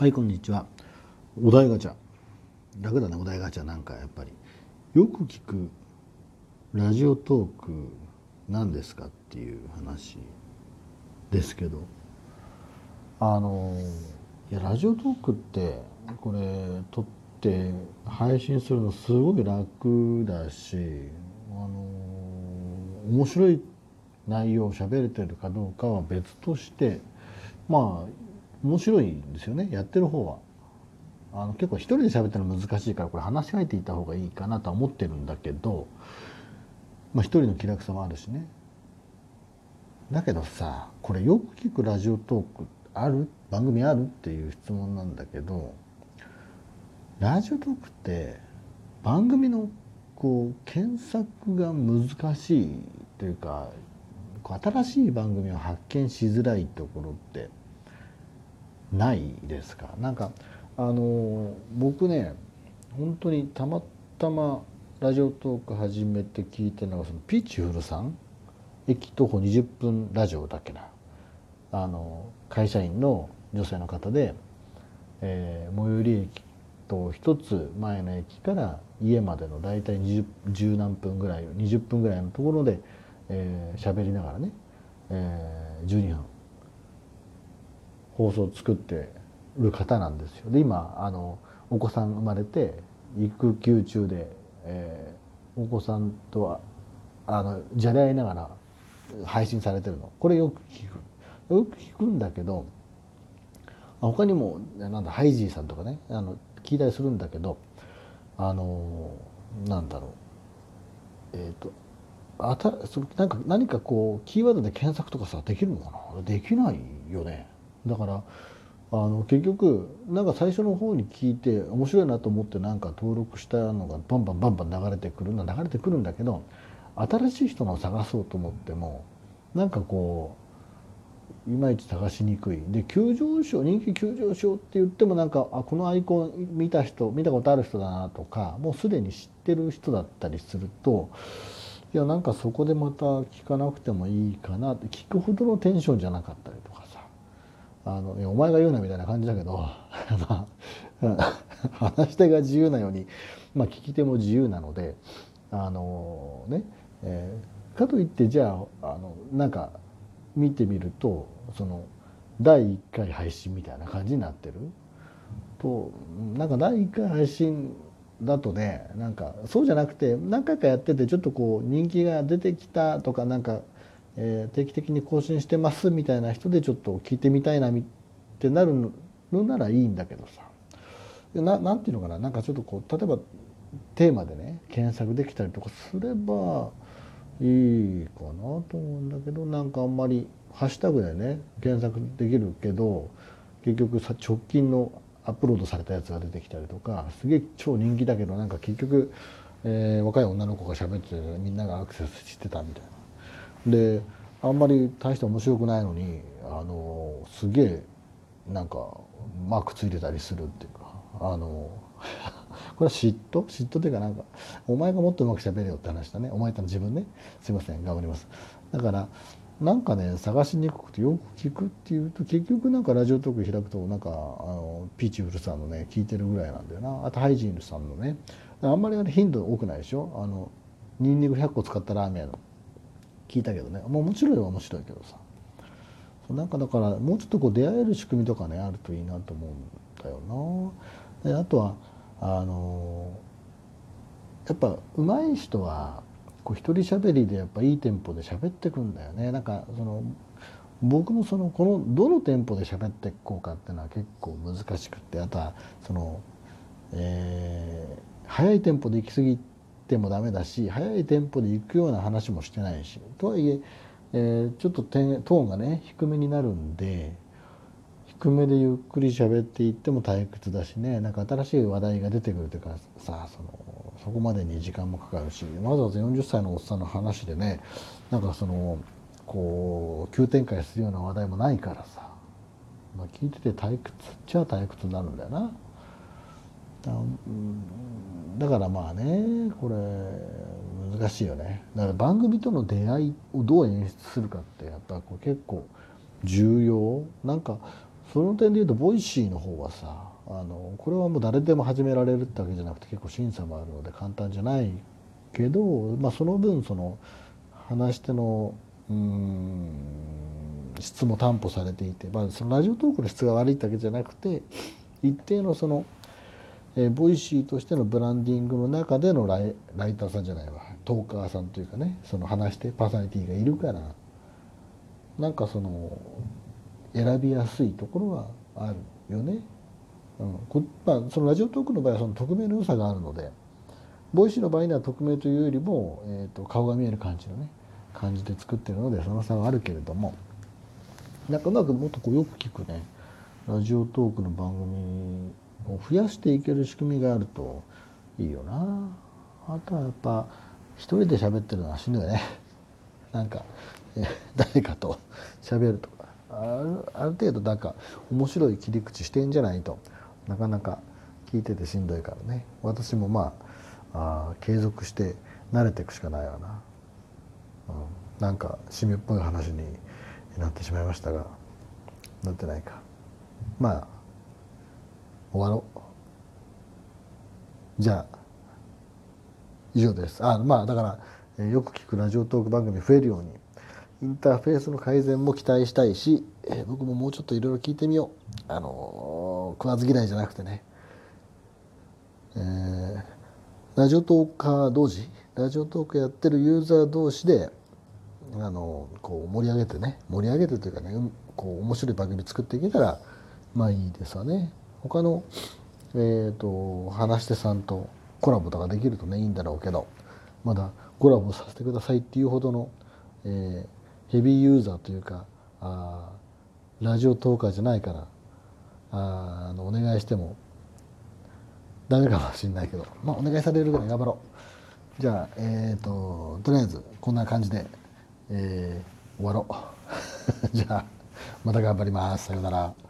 はいこんにちは。お題ガチャ。楽だねお題ガチャなんかやっぱり。よく聞くラジオトーク何ですかっていう話ですけど。あのいやラジオトークってこれ撮って配信するのすごい楽だしあの面白い内容を喋れてるかどうかは別としてまあ面白いんですよねやってる方は。あの結構一人で喋ってるの難しいからこれ話し合えていた方がいいかなとは思ってるんだけど、まあ、一人の気楽さもあるしね。だけどさこれよく聞くラジオトークある？番組ある？っていう質問なんだけどラジオトークって番組のこう検索が難しいというか新しい番組を発見しづらいところってないですか？なんかあの僕ね本当にたまたまラジオトーク始めて聞いてるのがそのピーチフルさん？駅徒歩20分ラジオだっけな？あの会社員の女性の方で、えー、最寄り駅と一つ前の駅から家までの大体 20, 10何分ぐらい20分ぐらいのところで喋、えー、りながらね、えー、12分放送を作ってる方なんですよ。で今あのお子さん生まれて育休中で、えー、お子さんとはあのじゃれ合いながら配信されてるの。これよく聞く。よく聞くんだけど他にもなんだハイジーさんとかねあの聞いたりするんだけどあのなんだろう。えっ、ー、とあたそなんか何かこうキーワードで検索とかさできるのかな？できないよね。だからあの結局なんか最初の方に聞いて面白いなと思ってなんか登録したのがバンバンバンバン流れてくるのは流れてくるんだけど新しい人のを探そうと思ってもなんかこういまいち探しにくい。で急上昇人気急上昇って言ってもなんかあこのアイコン見た人見たことある人だなとかもうすでに知ってる人だったりするといやなんかそこでまた聞かなくてもいいかなって聞くほどのテンションじゃなかったりあのお前が言うなみたいな感じだけど まあ 話し手が自由なように、まあ、聞き手も自由なのであのね、えー、かといってじゃああのなんか見てみるとその第1回配信みたいな感じになってる。となんか第1回配信だとねなんかそうじゃなくて何回かやっててちょっとこう人気が出てきたとかなんかえー、定期的に更新してますみたいな人でちょっと聞いてみたいなってなるのならいいんだけどさななんていうのかな？なんかちょっとこう例えばテーマでね検索できたりとかすればいいかなと思うんだけどなんかあんまりハッシュタグでね検索できるけど結局さ直近のアップロードされたやつが出てきたりとかすげえ超人気だけどなんか結局、えー、若い女の子が喋ってみんながアクセスしてたみたいな。であんまり大して面白くないのにあのすげえなんかマークついてたりするっていうかあの これは嫉妬？嫉妬っていうかなんかお前がもっとうまくしゃべれよって話だね。お前との自分ね。すいません頑張ります。だからなんかね探しにくくてよく聞くっていうと結局なんかラジオトーク開くとなんかあのピーチウルさんのね聞いてるぐらいなんだよな。あとハイジンルさんのね。あんまり頻度多くないでしょ？あのニンニク100個使ったラーメンの。聞いたけどねもう面白いは面白いけどさなんかだからもうちょっとこう出会える仕組みとかねあるといいなと思うんだよな。であとはあのやっぱ上手い人はこう一人喋りでやっぱいいテンポで喋ってくんだよね。なんかその僕もそのこのどのテンポで喋っていこうかっていうのは結構難しくってあとはその、えー、速いテンポで行き過ぎてもダメだし速いテンポで行くような話もしてないし。とはいええー、ちょっとトーンがね低めになるんで低めでゆっくり喋っていっても退屈だしね。なんか新しい話題が出てくるというかさそのそこまでに時間もかかるし。わざわざ40歳のおっさんの話でねなんかそのこう急展開するような話題もないからさ、まあ、聞いてて退屈っちゃ退屈になるんだよな。だからまあねこれ難しいよね。だから番組との出会いをどう演出するかってやっぱこう結構重要。なんかその点でいうと Voicy の方はさあのこれはもう誰でも始められるってわけじゃなくて結構審査もあるので簡単じゃないけど、まあ、その分その話し手のうん質も担保されていて、まあ、その Radiotalk の質が悪いってわけじゃなくて一定のその、えー、 Voicy としてのブランディングの中でのライライターさんじゃないわ。トーカーさんというかねその話し手パーソナリティがいるから。なんかその選びやすいところはあるよね。うん。こまあ、その Radiotalk の場合はその匿名の良さがあるのでボイシーの場合には匿名というよりも、えーと、顔が見える感じのね感じで作ってるのでその差はあるけれども。なんかうまくもっとこうよく聞くねラジオトークの番組増やしていける仕組みがあるといいよな。あとはやっぱ一人で喋ってるのはしんどいね。なんか、誰かと喋るとか。あるある程度なんか面白い切り口してんじゃないと。なかなか聞いててしんどいからね。私もまああ継続して慣れていくしかないわな、うん、なんか締めっぽい話になってしまいましたがなってないか。まあ終わろう。じゃあ以上です。あまあだから、よく聞くラジオトーク番組増えるようにインターフェースの改善も期待したいし、え、僕ももうちょっといろいろ聞いてみよう。あの、食わず嫌いじゃなくてね、えー、ラジオトーカー同士ラジオトークやってるユーザー同士であの、こう盛り上げてね盛り上げてというかねこう面白い番組作っていけたらまあいいですわね。他のえっ、ー、と話し手さんとコラボとかできるとねいいんだろうけどまだコラボさせてくださいっていうほどの、えー、ヘビーユーザーというかあラジオトーカーじゃないからああのお願いしてもダメかもしれないけど、まあ、お願いされるぐらい頑張ろう。じゃあえっ、ー、ととりあえずこんな感じで、えー、終わろう。じゃあまた頑張ります。さようなら。